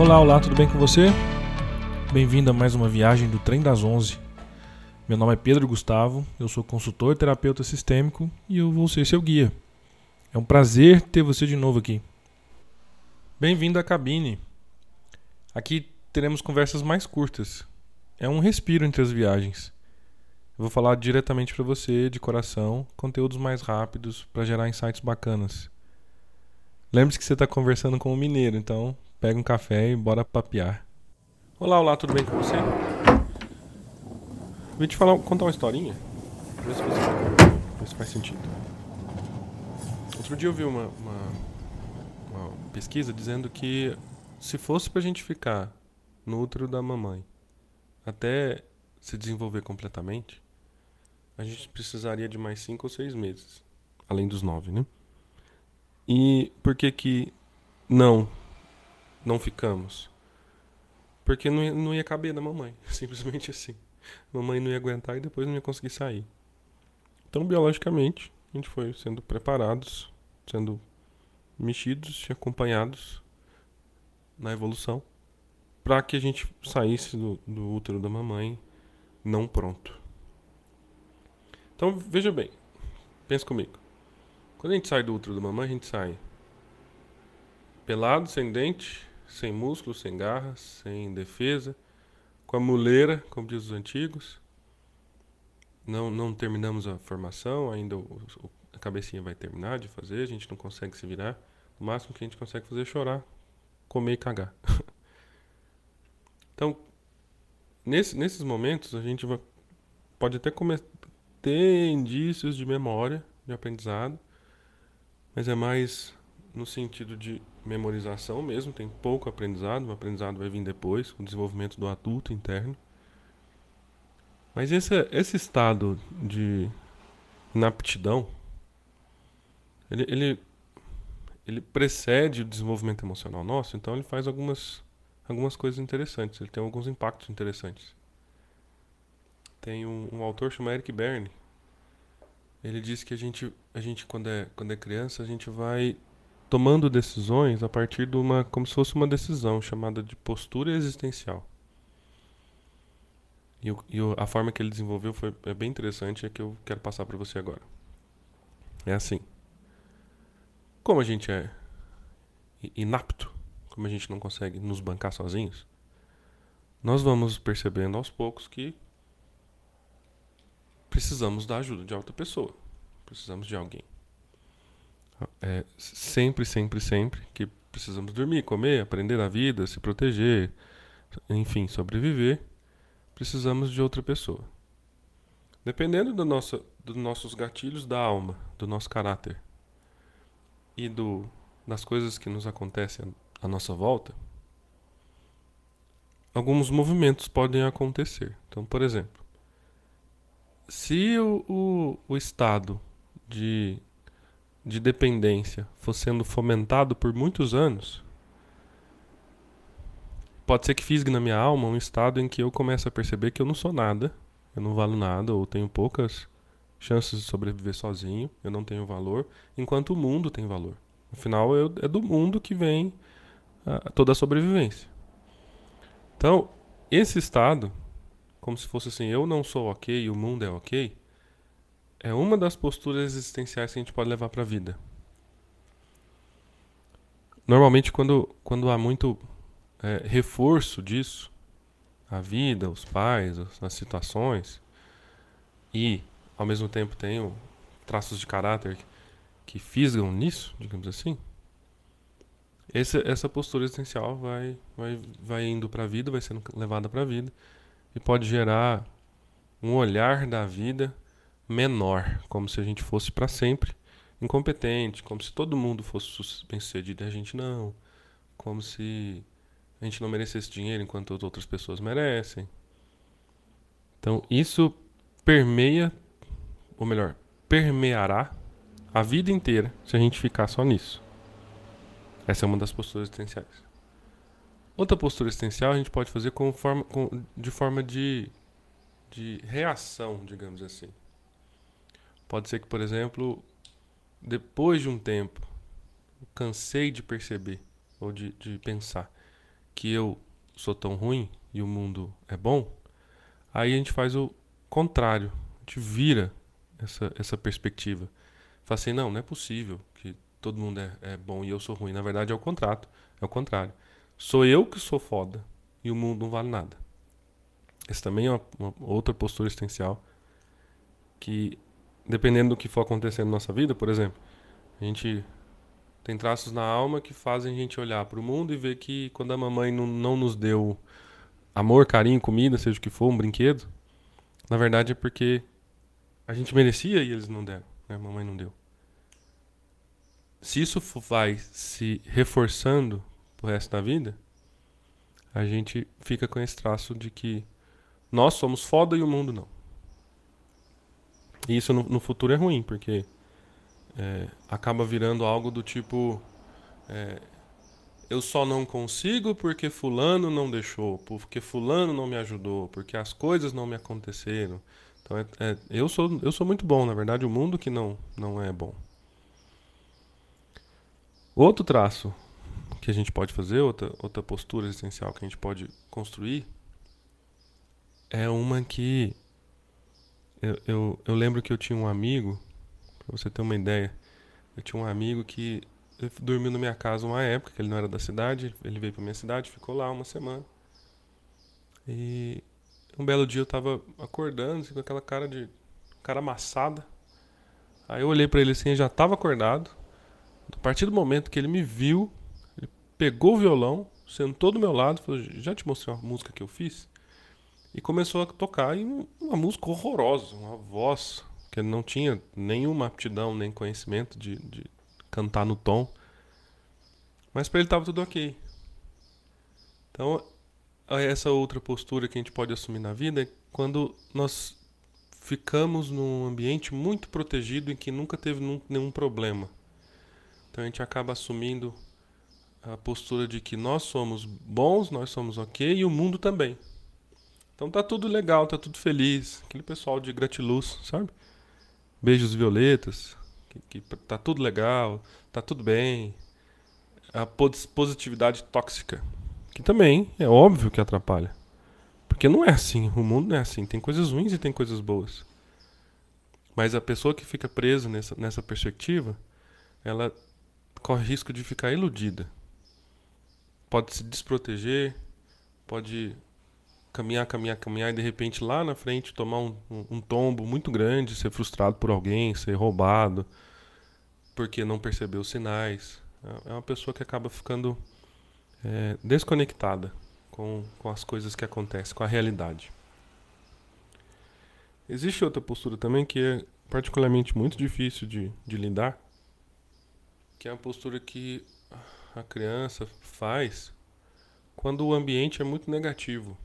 Olá, olá, tudo bem com você? Bem-vindo a mais uma viagem do Trem das Onze. Meu nome é Pedro Gustavo, eu sou consultor terapeuta sistêmico e eu vou ser seu guia. É um prazer ter você de novo aqui. Bem-vindo à cabine. Aqui teremos conversas mais curtas. É um respiro entre as viagens. Eu vou falar diretamente para você, de coração, conteúdos mais rápidos para gerar insights bacanas. Lembre-se que você está conversando com um mineiro, então pega um café e bora papear. Olá, olá, tudo bem com você? Vou te falar, contar uma historinha. Ver se, você, ver se faz sentido. Outro dia eu vi uma, uma, uma pesquisa dizendo que se fosse pra gente ficar no útero da mamãe até se desenvolver completamente, a gente precisaria de mais cinco ou seis meses. Além dos nove, né? E por que que não não ficamos? Porque não ia, não ia caber na mamãe. Simplesmente assim. A mamãe não ia aguentar e depois não ia conseguir sair. Então, biologicamente, a gente foi sendo preparados, sendo mexidos e acompanhados na evolução para que a gente saísse do, do útero da mamãe não pronto. Então, veja bem, pensa comigo. Quando a gente sai do útero da mamãe, a gente sai pelado, sem dente, sem músculo, sem garras, sem defesa, com a muleira, como diz os antigos. Não, não terminamos a formação, ainda o, o, a cabecinha vai terminar de fazer, a gente não consegue se virar. O máximo que a gente consegue fazer é chorar, comer e cagar. então, nesse, nesses momentos, a gente vai, pode até ter indícios de memória, de aprendizado, mas é mais no sentido de memorização mesmo, tem pouco aprendizado, o aprendizado vai vir depois, o desenvolvimento do adulto interno. Mas esse, esse estado de inaptidão, ele, ele, ele precede o desenvolvimento emocional nosso, então ele faz algumas, algumas coisas interessantes, ele tem alguns impactos interessantes. Tem um, um autor chamado Eric Berne, ele diz que a gente, a gente quando, é, quando é criança, a gente vai tomando decisões a partir de uma como se fosse uma decisão chamada de postura existencial. E, o, e a forma que ele desenvolveu foi é bem interessante, é que eu quero passar para você agora. É assim. Como a gente é inapto, como a gente não consegue nos bancar sozinhos, nós vamos percebendo aos poucos que precisamos da ajuda de outra pessoa. Precisamos de alguém. É, sempre, sempre, sempre que precisamos dormir, comer, aprender a vida, se proteger, enfim, sobreviver, precisamos de outra pessoa. Dependendo do nosso, dos nossos gatilhos da alma, do nosso caráter e do, das coisas que nos acontecem à nossa volta, alguns movimentos podem acontecer. Então, por exemplo, se o, o, o estado de de dependência for sendo fomentado por muitos anos, pode ser que fisgue na minha alma um estado em que eu começo a perceber que eu não sou nada, eu não valo nada, ou tenho poucas chances de sobreviver sozinho, eu não tenho valor, enquanto o mundo tem valor. Afinal, eu, é do mundo que vem a, toda a sobrevivência. Então, esse estado, como se fosse assim, eu não sou ok o mundo é ok, é uma das posturas existenciais que a gente pode levar para a vida. Normalmente, quando, quando há muito é, reforço disso, a vida, os pais, as situações, e ao mesmo tempo tem traços de caráter que, que fisgam nisso, digamos assim, esse, essa postura existencial vai, vai, vai indo para a vida, vai sendo levada para a vida, e pode gerar um olhar da vida menor, como se a gente fosse para sempre incompetente, como se todo mundo fosse bem-sucedido e a gente não, como se a gente não merecesse dinheiro enquanto as outras pessoas merecem. Então, isso permeia, ou melhor, permeará a vida inteira se a gente ficar só nisso. Essa é uma das posturas existenciais. Outra postura existencial a gente pode fazer com forma, com, de forma de, de reação, digamos assim. Pode ser que, por exemplo, depois de um tempo, eu cansei de perceber ou de, de pensar que eu sou tão ruim e o mundo é bom, aí a gente faz o contrário. A gente vira essa, essa perspectiva. Fala assim, não, não é possível que todo mundo é, é bom e eu sou ruim. Na verdade é o contrário. É o contrário. Sou eu que sou foda e o mundo não vale nada. Essa também é uma, uma outra postura existencial que, dependendo do que for acontecendo na nossa vida, por exemplo, a gente tem traços na alma que fazem a gente olhar para o mundo e ver que quando a mamãe não, não nos deu amor, carinho, comida, seja o que for, um brinquedo, na verdade é porque a gente merecia e eles não deram, né? a mamãe não deu. Se isso vai se reforçando pro resto da vida, a gente fica com esse traço de que nós somos foda e o mundo não. E isso no, no futuro é ruim, porque é, acaba virando algo do tipo: é, eu só não consigo porque Fulano não deixou, porque Fulano não me ajudou, porque as coisas não me aconteceram. Então é, é, eu, sou, eu sou muito bom, na verdade, o mundo que não, não é bom. Outro traço que a gente pode fazer, outra, outra postura existencial que a gente pode construir, é uma que eu, eu, eu lembro que eu tinha um amigo, pra você ter uma ideia, eu tinha um amigo que dormiu na minha casa uma época, que ele não era da cidade, ele veio pra minha cidade, ficou lá uma semana. E um belo dia eu tava acordando, assim, com aquela cara de. cara amassada. Aí eu olhei para ele assim, ele já tava acordado. A partir do momento que ele me viu, ele pegou o violão, sentou do meu lado, falou: Já te mostrei uma música que eu fiz? E começou a tocar e uma música horrorosa, uma voz que ele não tinha nenhuma aptidão, nem conhecimento de, de cantar no tom. Mas para ele estava tudo ok. Então, essa outra postura que a gente pode assumir na vida é quando nós ficamos num ambiente muito protegido em que nunca teve nenhum problema. Então a gente acaba assumindo a postura de que nós somos bons, nós somos ok e o mundo também. Então tá tudo legal, tá tudo feliz. Aquele pessoal de gratiluz, sabe? Beijos violetas, que, que tá tudo legal, tá tudo bem. A positividade tóxica, que também é óbvio que atrapalha. Porque não é assim, o mundo não é assim. Tem coisas ruins e tem coisas boas. Mas a pessoa que fica presa nessa, nessa perspectiva, ela corre risco de ficar iludida. Pode se desproteger, pode caminhar, caminhar, caminhar e de repente lá na frente tomar um, um, um tombo muito grande, ser frustrado por alguém, ser roubado, porque não percebeu os sinais. É, é uma pessoa que acaba ficando é, desconectada com, com as coisas que acontecem, com a realidade. Existe outra postura também que é particularmente muito difícil de, de lidar, que é a postura que a criança faz quando o ambiente é muito negativo.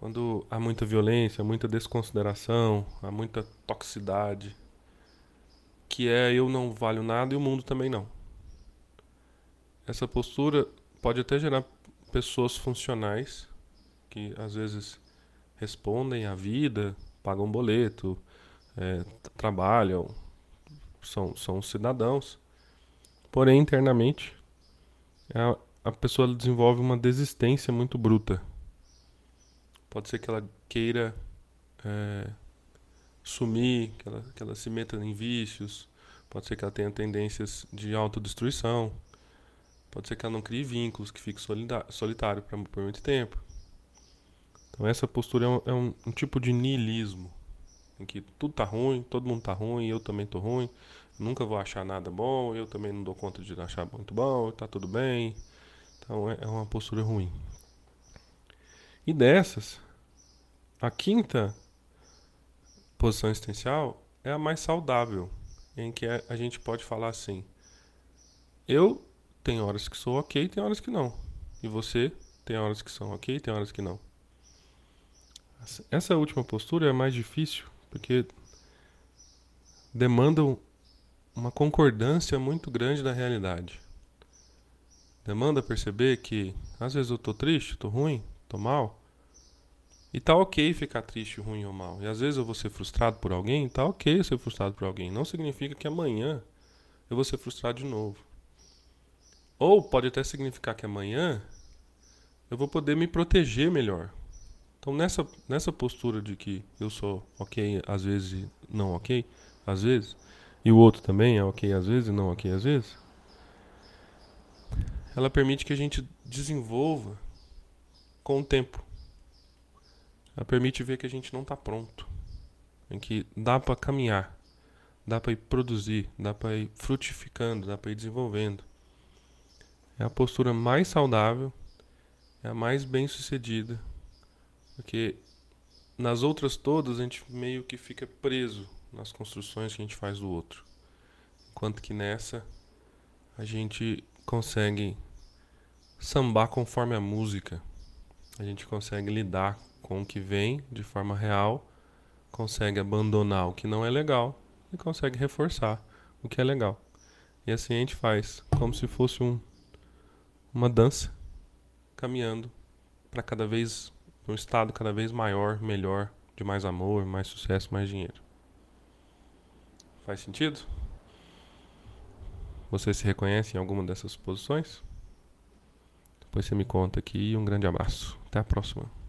Quando há muita violência, muita desconsideração, há muita toxicidade, que é eu não valho nada e o mundo também não. Essa postura pode até gerar pessoas funcionais que às vezes respondem à vida, pagam boleto, é, trabalham, são, são cidadãos. Porém, internamente, a, a pessoa desenvolve uma desistência muito bruta Pode ser que ela queira é, sumir, que ela, que ela se meta em vícios. Pode ser que ela tenha tendências de autodestruição. Pode ser que ela não crie vínculos, que fique solitário por, muito tempo. Então essa postura é um, é um, um, tipo de niilismo, em que tudo tá ruim, todo mundo tá ruim, eu também tô ruim, nunca vou achar nada bom, eu também não dou conta de achar muito bom, tá tudo bem. Então é, é uma postura ruim. E dessas, a quinta posição existencial é a mais saudável, em que a gente pode falar assim: eu tenho horas que sou ok, tem horas que não. E você tem horas que são ok, tem horas que não. Essa última postura é mais difícil porque demanda uma concordância muito grande da realidade. Demanda perceber que às vezes eu tô triste, tô ruim, tô mal. E tá ok ficar triste, ruim ou mal. E às vezes eu vou ser frustrado por alguém, tá ok ser frustrado por alguém. Não significa que amanhã eu vou ser frustrado de novo. Ou pode até significar que amanhã eu vou poder me proteger melhor. Então nessa, nessa postura de que eu sou ok às vezes não ok, às vezes, e o outro também é ok às vezes e não ok às vezes, ela permite que a gente desenvolva com o tempo. Ela permite ver que a gente não está pronto, em que dá para caminhar, dá para ir produzir, dá para ir frutificando, dá para ir desenvolvendo. É a postura mais saudável, é a mais bem sucedida porque nas outras todas a gente meio que fica preso nas construções que a gente faz do outro. Enquanto que nessa a gente consegue sambar conforme a música. A gente consegue lidar com o que vem de forma real, consegue abandonar o que não é legal e consegue reforçar o que é legal. E assim a gente faz, como se fosse um, uma dança caminhando para cada vez um estado cada vez maior, melhor, de mais amor, mais sucesso, mais dinheiro. Faz sentido? Você se reconhece em alguma dessas posições? Depois você me conta aqui e um grande abraço. Até a próxima.